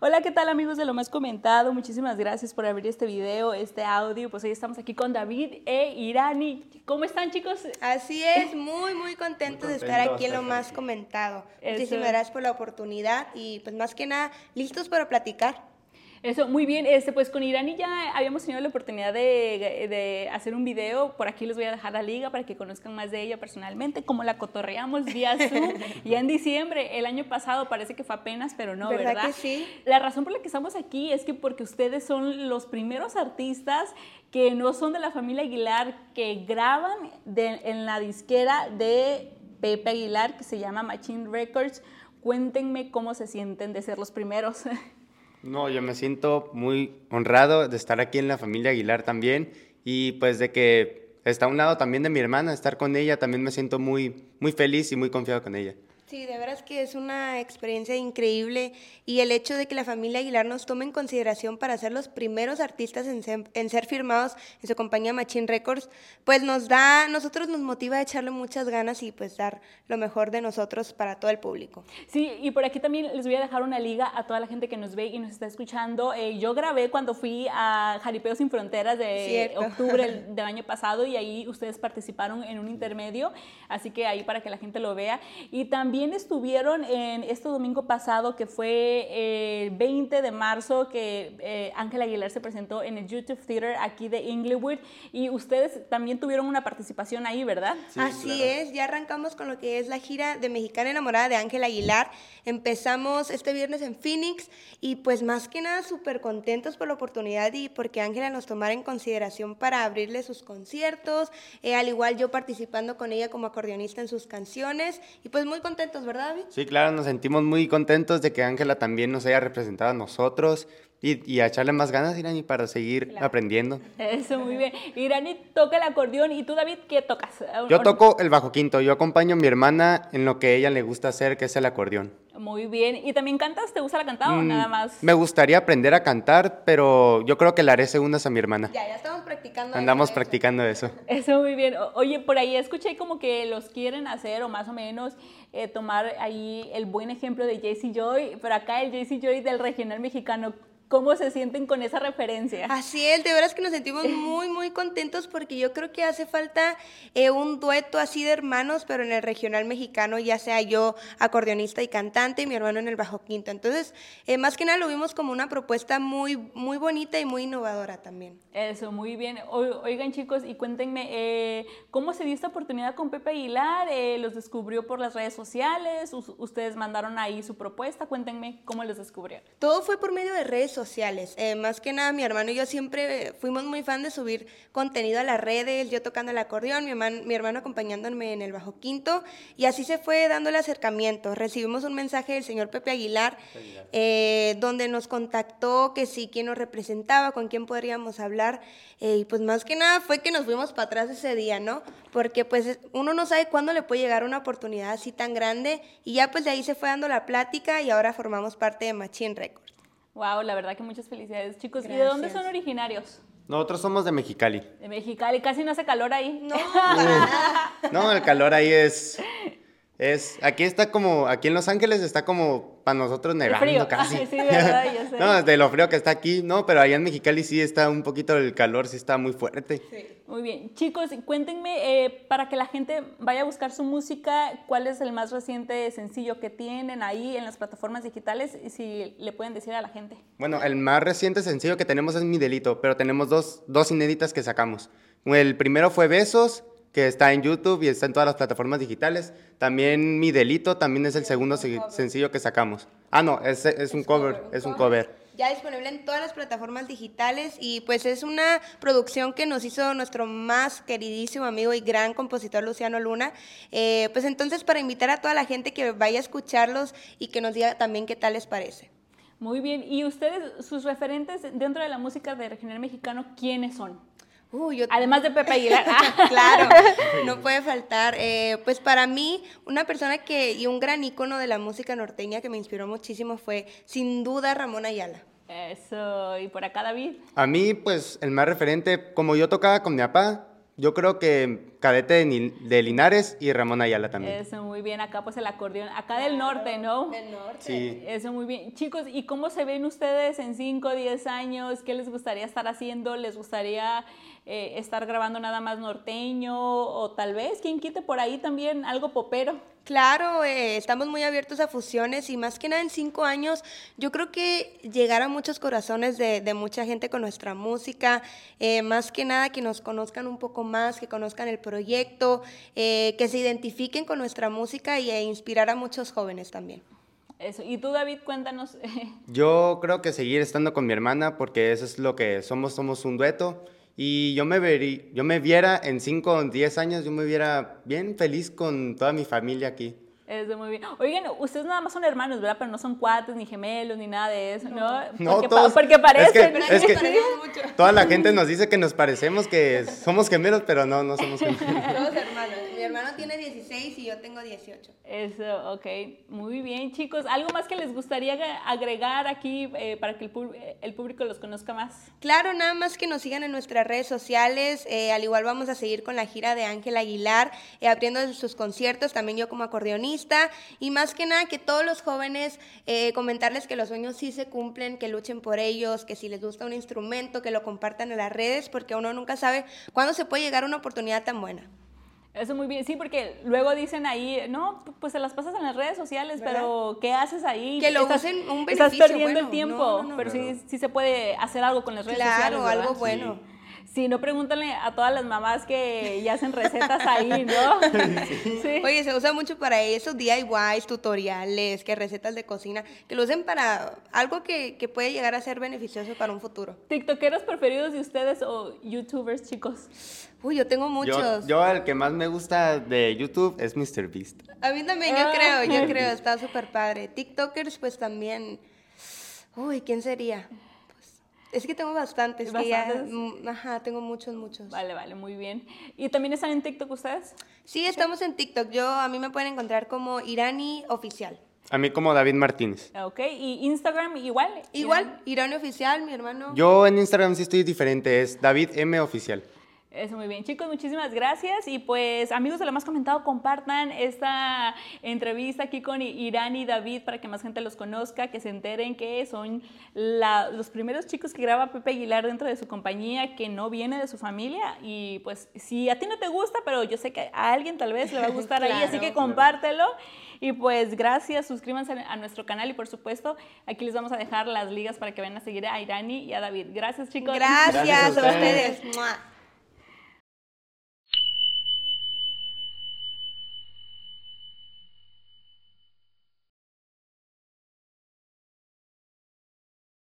Hola, ¿qué tal amigos de lo más comentado? Muchísimas gracias por abrir este video, este audio. Pues hoy estamos aquí con David e Irani. ¿Cómo están chicos? Así es, muy, muy contentos de estar aquí en lo más comentado. Muchísimas gracias por la oportunidad y pues más que nada, listos para platicar. Eso, muy bien. Este, pues con Irani ya habíamos tenido la oportunidad de, hacer un video. Por aquí les voy a dejar la liga para que conozcan más de ella personalmente, como la cotorreamos vía Zoom ya en diciembre. El año pasado parece que fue apenas, pero no, ¿verdad? ¿verdad? Que sí. La razón por la que estamos aquí es que porque ustedes son los primeros artistas que no son de la familia Aguilar, que graban en la disquera de Pepe Aguilar, que se llama Machine Records. Cuéntenme cómo se sienten de ser los primeros. No, yo me siento muy honrado de estar aquí en la familia Aguilar también y pues de que está a un lado también de mi hermana, estar con ella, también me siento muy, muy feliz y muy confiado con ella. Sí, de veras que es una experiencia increíble y el hecho de que la familia Aguilar nos tome en consideración para ser los primeros artistas en ser, firmados en su compañía Machine Records, pues nos da, nosotros nos motiva a echarle muchas ganas y pues dar lo mejor de nosotros para todo el público. Sí, y por aquí también les voy a dejar una liga a toda la gente que nos ve y nos está escuchando. Eh, yo grabé cuando fui a Jaripeo Sin Fronteras de octubre del año pasado y ahí ustedes participaron en un intermedio, así que ahí para que la gente lo vea. Y también también estuvieron en este domingo pasado, que fue el eh, 20 de marzo, que eh, Ángela Aguilar se presentó en el YouTube Theater aquí de Inglewood. Y ustedes también tuvieron una participación ahí, ¿verdad? Así es, ya arrancamos con lo que es la gira de Mexicana Enamorada de Ángela Aguilar. Empezamos este viernes en Phoenix y pues más que nada súper contentos por la oportunidad y porque Ángela nos tomara en consideración para abrirle sus conciertos, eh, al igual yo participando con ella como acordeonista en sus canciones y pues muy contentos ¿verdad, David? Sí, claro, nos sentimos muy contentos de que Ángela también nos haya representado a nosotros. Y, a echarle más ganas, Irani, para seguir aprendiendo. Eso, muy bien. Irani toca el acordeón y tú, David, ¿qué tocas? Yo toco el bajo quinto. Yo acompaño a mi hermana en lo que a ella le gusta hacer, que es el acordeón. Muy bien. ¿Y también cantas? ¿Te gusta la cantada o mm, nada más? Me gustaría aprender a cantar, pero yo creo que le haré segundas a mi hermana. Ya, ya estamos practicando. Andamos practicando eso. Eso, muy bien. Oye, por ahí escuché como que los quieren hacer o más o menos eh, tomar ahí el buen ejemplo de Jesse Joy, pero acá el Jesse Joy del regional mexicano. ¿Cómo se sienten con esa referencia? Así es, de veras que nos sentimos muy, muy contentos porque yo creo que hace falta eh, un dueto así de hermanos, pero en el regional mexicano, ya sea yo acordeonista y cantante y mi hermano en el bajo quinto. Entonces, eh, más que nada lo vimos como una propuesta muy, muy bonita y muy innovadora también. Eso, muy bien. oigan chicos, y cuéntenme, eh, ¿cómo se dio esta oportunidad con Pepe Aguilar? ¿Los descubrió por las redes sociales? ¿Ustedes mandaron ahí su propuesta? Cuéntenme cómo los descubrieron. Todo fue por medio de redes sociales. Eh, más que nada, mi hermano y yo siempre fuimos muy fan de subir contenido a las redes, yo tocando el acordeón, mi, hermano, mi hermano acompañándome en el bajo quinto, y así se fue dando el acercamiento. Recibimos un mensaje del señor Pepe Aguilar, eh, donde nos contactó que sí, quién nos representaba, con quién podríamos hablar, eh, y pues más que nada fue que nos fuimos para atrás ese día, ¿no? Porque pues uno no sabe cuándo le puede llegar una oportunidad así tan grande, y ya pues de ahí se fue dando la plática y ahora formamos parte de Machine Records. Wow, la verdad que muchas felicidades, chicos. ¿Y de dónde son originarios? Nosotros somos de Mexicali. De Mexicali, casi no hace calor ahí. No, no, el calor ahí es es, aquí está como, aquí en Los Ángeles está como para nosotros nevando casi. sí, verdad, yo sé. no, de lo frío que está aquí, no, pero allá en Mexicali sí está un poquito el calor, sí está muy fuerte. Sí. Muy bien. Chicos, cuéntenme, eh, para que la gente vaya a buscar su música, ¿cuál es el más reciente sencillo que tienen ahí en las plataformas digitales? Y si le pueden decir a la gente. Bueno, el más reciente sencillo que tenemos es Mi Delito, pero tenemos dos, dos inéditas que sacamos. El primero fue Besos que está en YouTube y está en todas las plataformas digitales. También Mi Delito también es el segundo sencillo que sacamos. Ah, no, es, es, un cover, es un cover. Ya disponible en todas las plataformas digitales y pues es una producción que nos hizo nuestro más queridísimo amigo y gran compositor Luciano Luna. Eh, pues entonces para invitar a toda la gente que vaya a escucharlos y que nos diga también qué tal les parece. Muy bien, y ustedes, sus referentes dentro de la música de regional mexicano, ¿quiénes son? Además de Pepe Aguilar. claro, no puede faltar. Eh, pues para mí, una persona que, y un gran ícono de la música norteña que me inspiró muchísimo fue, sin duda, Ramón Ayala. Eso, ¿y por acá David? A mí, pues, el más referente, como yo tocaba con mi papá, yo creo que Cadete de, Linares y Ramón Ayala también. Eso, muy bien. Acá pues el acordeón, acá del norte, ¿no? Del norte. Sí. Eso, muy bien. Chicos, ¿y cómo se ven ustedes en 5 o 10 años? ¿Qué les gustaría estar haciendo? ¿Les gustaría eh, estar grabando nada más norteño o tal vez, quien quite por ahí también algo popero? Claro, eh, estamos muy abiertos a fusiones y más que nada en cinco años yo creo que llegar a muchos corazones de, mucha gente con nuestra música, eh, más que nada que nos conozcan un poco más, que conozcan el proyecto, eh, que se identifiquen con nuestra música y, e inspirar a muchos jóvenes también. Eso. Y tú, David, cuéntanos. Yo creo que seguir estando con mi hermana porque eso es lo que somos, somos un dueto. Y yo me, verí, yo me viera en 5 o 10 años, yo me viera bien feliz con toda mi familia aquí. Eso, muy bien. Oigan, ustedes nada más son hermanos, ¿verdad? Pero no son cuates, ni gemelos, ni nada de eso, ¿no? No, porque, todos, porque parecen. Es que, es que toda la gente nos dice que nos parecemos, que somos gemelos, pero no, no somos gemelos. Todos hermanos. Hermano tiene 16 y yo tengo 18. Eso, ok. Muy bien, chicos. ¿Algo más que les gustaría agregar aquí eh, para que el, público los conozca más? Claro, nada más que nos sigan en nuestras redes sociales. Eh, al igual vamos a seguir con la gira de Ángel Aguilar, eh, abriendo sus conciertos, también yo como acordeonista. Y más que nada, que todos los jóvenes, comentarles que los sueños sí se cumplen, que luchen por ellos, que si les gusta un instrumento, que lo compartan en las redes, porque uno nunca sabe cuándo se puede llegar a una oportunidad tan buena. Eso muy bien, sí, porque luego dicen ahí, no, pues se las pasas en las redes sociales, pero ¿qué haces ahí? Que lo usen un beneficio Estás perdiendo el tiempo, pero sí, sí se puede hacer algo con las redes sociales. Claro, algo bueno. Sí, no pregúntale a todas las mamás que ya hacen recetas ahí, ¿no? Sí. Oye, se usa mucho para eso, DIYs, tutoriales, que recetas de cocina, que lo usen para algo que, que puede llegar a ser beneficioso para un futuro. ¿TikTokeros preferidos de ustedes o YouTubers, chicos? Uy, yo tengo muchos. Yo, el que más me gusta de YouTube es MrBeast. A mí también, yo creo, yo creo, está súper padre. TikTokers, pues también. Uy, ¿quién sería? Es que tengo bastantes, ¿Bastantes? Mm, ajá, tengo muchos, muchos. Vale, vale, muy bien. ¿Y también están en TikTok ustedes? Sí, estamos en TikTok. Yo, a mí me pueden encontrar como Irani Oficial. A mí como David Martínez. Ok, ¿y Instagram igual? Igual, Irani Oficial, mi hermano. Yo en Instagram sí estoy diferente, es David M Oficial. Eso muy bien, chicos, muchísimas gracias. Y pues, amigos de lo más comentado, compartan esta entrevista aquí con Irán y David para que más gente los conozca, que se enteren que son los primeros chicos que graba Pepe Aguilar dentro de su compañía, que no viene de su familia. Y pues, si a ti no te gusta, pero yo sé que a alguien tal vez le va a gustar ahí, así que compártelo. Y pues, gracias, suscríbanse a nuestro canal y por supuesto, aquí les vamos a dejar las ligas para que vayan a seguir a Irani y a David. Gracias, chicos. Gracias, a ustedes.